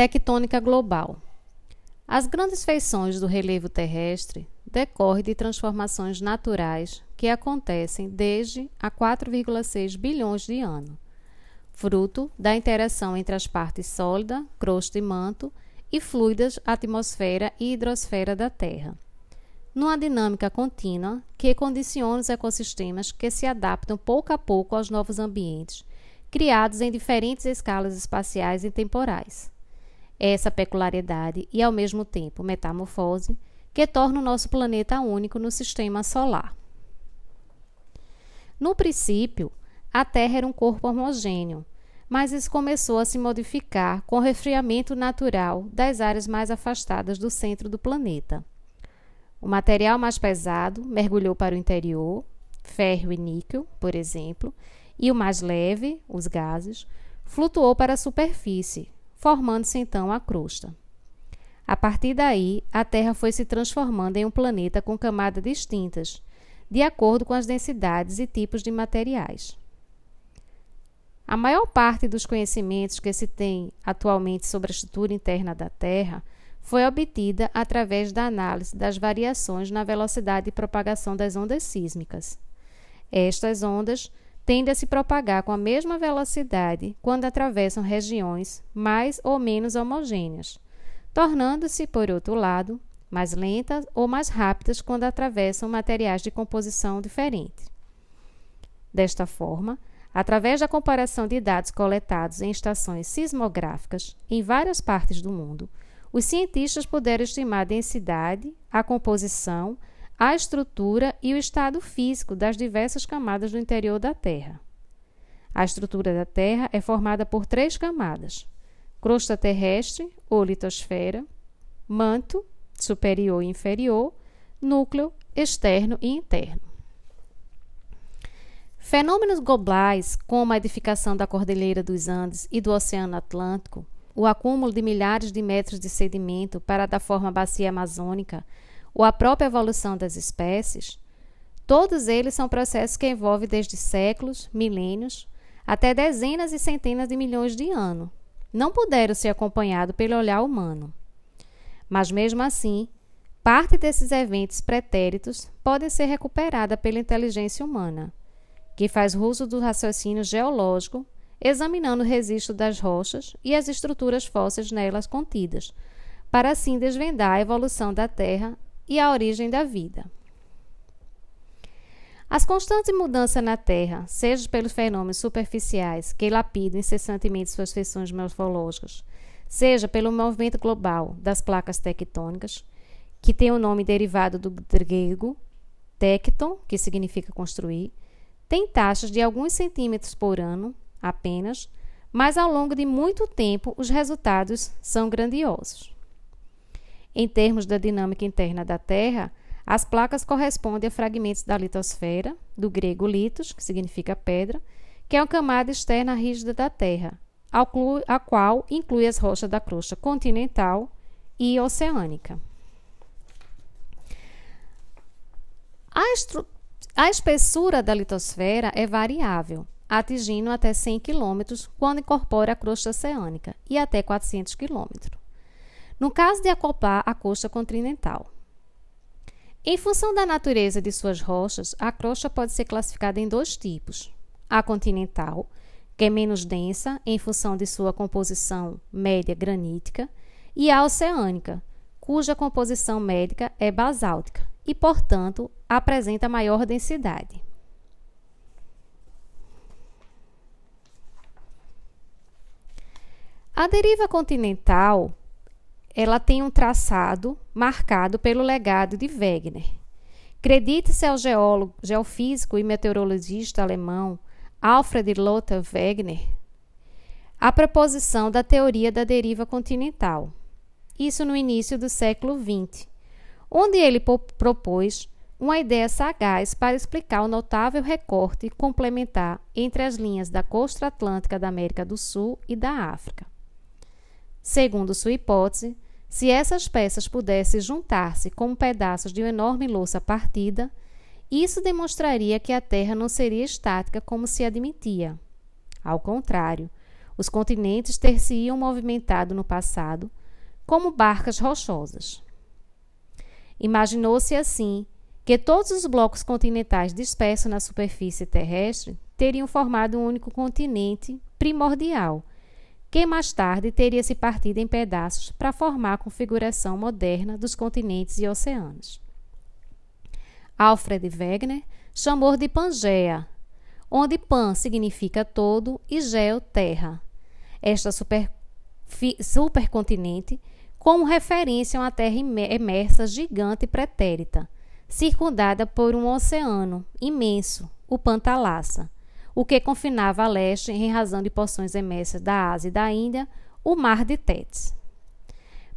Tectônica global. As grandes feições do relevo terrestre decorrem de transformações naturais que acontecem desde há 4,6 bilhões de anos, fruto da interação entre as partes sólida, crosta e manto, e fluidas, atmosfera e hidrosfera da Terra. Numa dinâmica contínua que condiciona os ecossistemas que se adaptam pouco a pouco aos novos ambientes, criados em diferentes escalas espaciais e temporais essa peculiaridade e, ao mesmo tempo, metamorfose que torna o nosso planeta único no sistema solar. No princípio, a Terra era um corpo homogêneo, mas isso começou a se modificar com o resfriamento natural das áreas mais afastadas do centro do planeta. O material mais pesado mergulhou para o interior, ferro e níquel, por exemplo, e o mais leve, os gases, flutuou para a superfície, formando-se então a crosta. A partir daí, a Terra foi se transformando em um planeta com camadas distintas, de acordo com as densidades e tipos de materiais. A maior parte dos conhecimentos que se tem atualmente sobre a estrutura interna da Terra foi obtida através da análise das variações na velocidade de propagação das ondas sísmicas. Estas ondas tende a se propagar com a mesma velocidade quando atravessam regiões mais ou menos homogêneas, tornando-se, por outro lado, mais lentas ou mais rápidas quando atravessam materiais de composição diferente. Desta forma, através da comparação de dados coletados em estações sismográficas em várias partes do mundo, os cientistas puderam estimar a densidade, a composição a estrutura e o estado físico das diversas camadas do interior da Terra. A estrutura da Terra é formada por três camadas: crosta terrestre ou litosfera, manto superior e inferior, núcleo externo e interno. Fenômenos globais, como a edificação da Cordilheira dos Andes e do Oceano Atlântico, o acúmulo de milhares de metros de sedimento para dar forma à bacia amazônica, ou a própria evolução das espécies, todos eles são processos que envolvem desde séculos, milênios, até dezenas e centenas de milhões de anos. Não puderam ser acompanhados pelo olhar humano. Mas mesmo assim, parte desses eventos pretéritos podem ser recuperada pela inteligência humana, que faz uso do raciocínio geológico, examinando o registro das rochas e as estruturas fósseis nelas contidas, para assim desvendar a evolução da Terra e a origem da vida. As constantes mudanças na Terra, seja pelos fenômenos superficiais que lapidam incessantemente suas feições morfológicas, seja pelo movimento global das placas tectônicas, que tem o nome derivado do grego tecton, que significa construir, tem taxas de alguns centímetros por ano apenas, mas ao longo de muito tempo os resultados são grandiosos. Em termos da dinâmica interna da Terra, as placas correspondem a fragmentos da litosfera, do grego litos, que significa pedra, que é uma camada externa rígida da Terra, a qual inclui as rochas da crosta continental e oceânica. A, a espessura da litosfera é variável, atingindo até 100 km quando incorpora a crosta oceânica e até 400 km no caso de acoplar a costa continental. Em função da natureza de suas rochas, a crosta pode ser classificada em dois tipos: a continental, que é menos densa em função de sua composição média granítica, e a oceânica, cuja composição médica é basáltica e, portanto, apresenta maior densidade. A deriva continental ela tem um traçado marcado pelo legado de Wegener. Acredita-se ao geólogo, geofísico e meteorologista alemão Alfred Lothar Wegener a proposição da teoria da deriva continental. Isso no início do século XX, onde ele propôs uma ideia sagaz para explicar o notável recorte complementar entre as linhas da costa atlântica da América do Sul e da África. Segundo sua hipótese, se essas peças pudessem juntar-se como pedaços de uma enorme louça partida, isso demonstraria que a Terra não seria estática como se admitia. Ao contrário, Os continentes ter-se-iam movimentado no passado como barcas rochosas. Imaginou-se assim que todos os blocos continentais dispersos na superfície terrestre teriam formado um único continente primordial, que mais tarde teria se partido em pedaços para formar a configuração moderna dos continentes e oceanos. Alfred Wegener chamou de Pangeia, onde Pan significa todo e Geo terra. Esta super, supercontinente como referência a uma terra imersa, gigante pretérita, circundada por um oceano imenso, o Pantalassa, o que confinava a leste, em razão de porções emersas da Ásia e da Índia, o Mar de Tétis.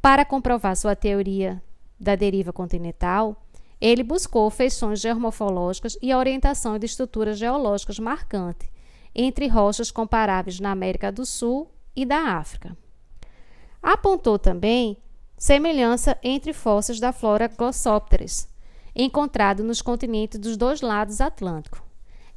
Para comprovar sua teoria da deriva continental, ele buscou feições geomorfológicas e orientação de estruturas geológicas marcantes entre rochas comparáveis na América do Sul e da África. Apontou também semelhança entre fósseis da flora Glossopteris, encontrado nos continentes dos dois lados atlânticos.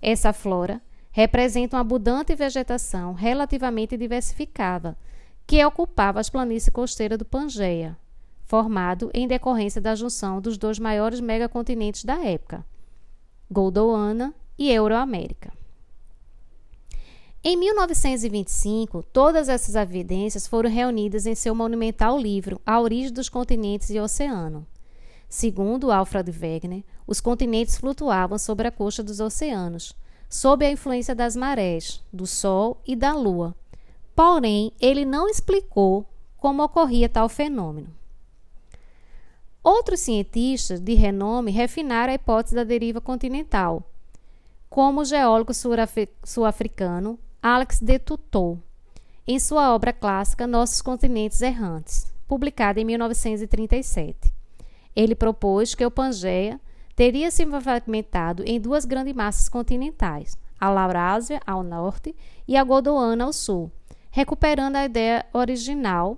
Essa flora representa uma abundante vegetação relativamente diversificada, que ocupava as planícies costeiras do Pangeia, formado em decorrência da junção dos dois maiores megacontinentes da época, Gondwana e Euroamérica. Em 1925, todas essas evidências foram reunidas em seu monumental livro A Origem dos Continentes e Oceano. Segundo Alfred Wegener, os continentes flutuavam sobre a costa dos oceanos, sob a influência das marés, do Sol e da Lua. Porém, ele não explicou como ocorria tal fenômeno. Outros cientistas de renome refinaram a hipótese da deriva continental, como o geólogo sul-africano Alex de Toutou, em sua obra clássica Nossos Continentes Errantes, publicada em 1937. Ele propôs que o Pangeia teria se fragmentado em duas grandes massas continentais, a Laurásia ao norte e a Gondwana ao sul, recuperando a ideia original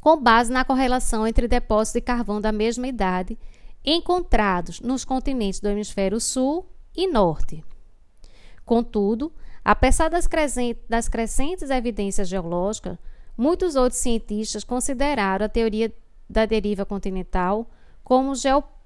com base na correlação entre depósitos de carvão da mesma idade encontrados nos continentes do hemisfério sul e norte. Contudo, Apesar das, das crescentes evidências geológicas, muitos outros cientistas consideraram a teoria da deriva continental como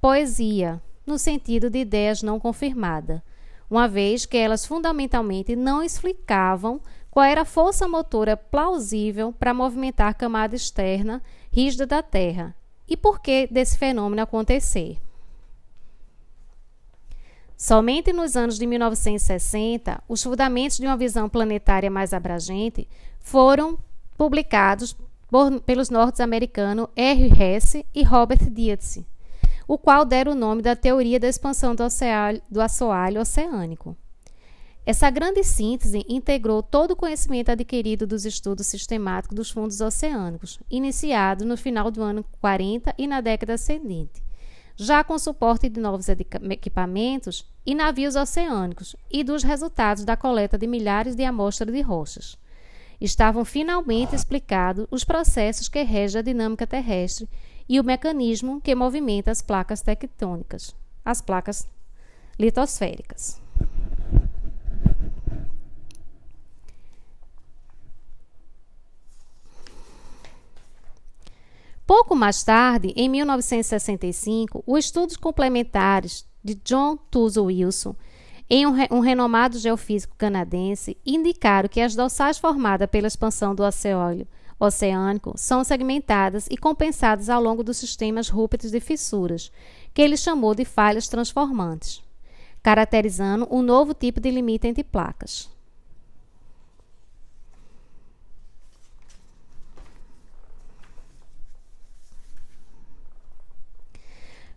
geopoesia, no sentido de ideias não confirmadas, uma vez que elas fundamentalmente não explicavam qual era a força motora plausível para movimentar a camada externa rígida da Terra e por que desse fenômeno acontecer. Somente nos anos de 1960, os fundamentos de uma visão planetária mais abrangente foram publicados por, pelos norte-americanos R. Hess e Robert Dietz, o qual deram o nome da teoria da expansão do, oceano, do assoalho oceânico. Essa grande síntese integrou todo o conhecimento adquirido dos estudos sistemáticos dos fundos oceânicos, iniciado no final do ano 40 e na década seguinte já com suporte de novos equipamentos e navios oceânicos e dos resultados da coleta de milhares de amostras de rochas. Estavam finalmente explicados os processos que regem a dinâmica terrestre e o mecanismo que movimenta as placas tectônicas, as placas litosféricas. Pouco mais tarde, em 1965, os estudos complementares de John Tuzo Wilson, em um, re um renomado geofísico canadense, indicaram que as dorsais formadas pela expansão do oceano oceânico são segmentadas e compensadas ao longo dos sistemas rúpicos de fissuras, que ele chamou de falhas transformantes, caracterizando um novo tipo de limite entre placas.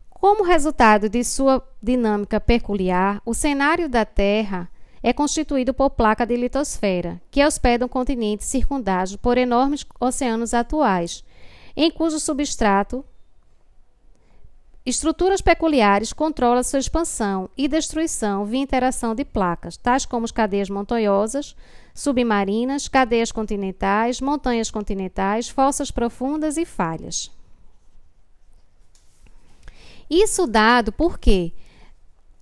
Como resultado de sua dinâmica peculiar, o cenário da Terra é constituído por placa de litosfera, que hospedam continentes circundados por enormes oceanos atuais, em cujo substrato estruturas peculiares controlam sua expansão e destruição via interação de placas, tais como as cadeias montanhosas, submarinas, cadeias continentais, montanhas continentais, fossas profundas e falhas. Isso dado porque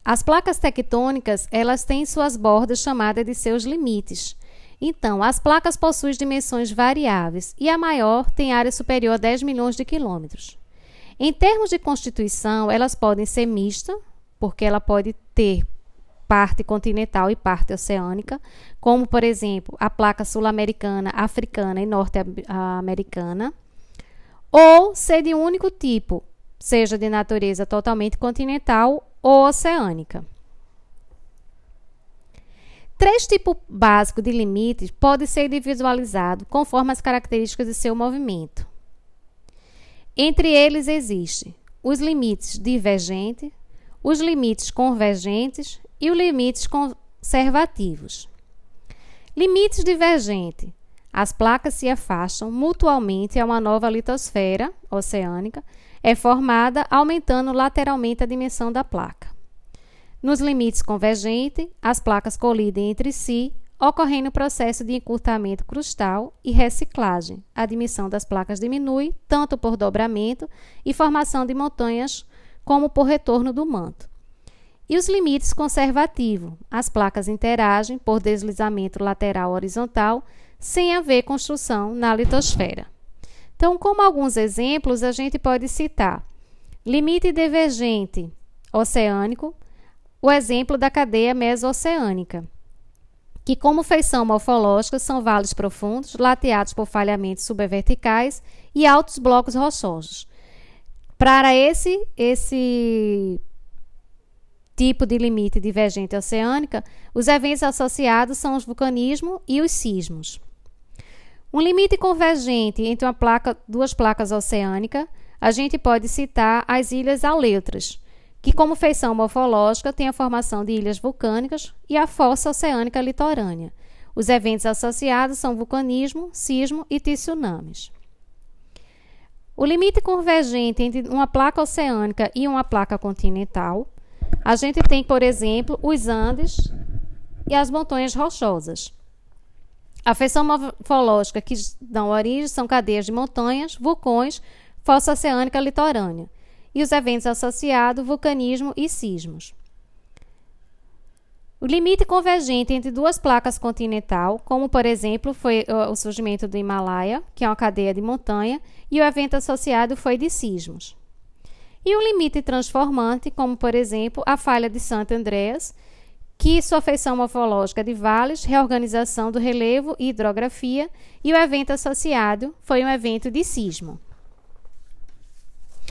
as placas tectônicas, elas têm suas bordas chamadas de seus limites. Então, as placas possuem dimensões variáveis e a maior tem área superior a 10 milhões de quilômetros. Em termos de constituição, elas podem ser mistas, porque ela pode ter parte continental e parte oceânica, como, por exemplo, a placa sul-americana, africana e norte-americana, ou ser de um único tipo, seja de natureza totalmente continental ou oceânica. Três tipos básicos de limites podem ser visualizados conforme as características de seu movimento. Entre eles existem os limites divergentes, os limites convergentes e os limites conservativos. Limites divergentes. As placas se afastam mutuamente a uma nova litosfera oceânica, é formada aumentando lateralmente a dimensão da placa. Nos limites convergentes, as placas colidem entre si, ocorrendo o processo de encurtamento crustal e reciclagem. A dimensão das placas diminui, tanto por dobramento e formação de montanhas, como por retorno do manto. E os limites conservativos. As placas interagem por deslizamento lateral horizontal, sem haver construção na litosfera. Então, como alguns exemplos, a gente pode citar limite divergente oceânico, o exemplo da cadeia mesoceânica, que, como feição morfológica, são vales profundos, lateados por falhamentos subverticais e altos blocos rochosos. Para esse, esse tipo de limite divergente oceânica, os eventos associados são os vulcanismo e os sismos. Um limite convergente entre placa, duas placas oceânicas, a gente pode citar as ilhas Aleutras, que, como feição morfológica, tem a formação de ilhas vulcânicas e a fossa oceânica litorânea. Os eventos associados são vulcanismo, sismo e tsunamis. O limite convergente entre uma placa oceânica e uma placa continental, a gente tem, por exemplo, os Andes e as montanhas rochosas. A feição morfológica que dão origem são cadeias de montanhas, vulcões, fossa oceânica litorânea e os eventos associados, vulcanismo e sismos. O limite convergente entre duas placas continental, como por exemplo foi o surgimento do Himalaia, que é uma cadeia de montanha, e o evento associado foi de sismos. E o limite transformante, como por exemplo a falha de Santo Andreas, que sua feição morfológica de vales, reorganização do relevo e hidrografia, e o evento associado foi um evento de sismo.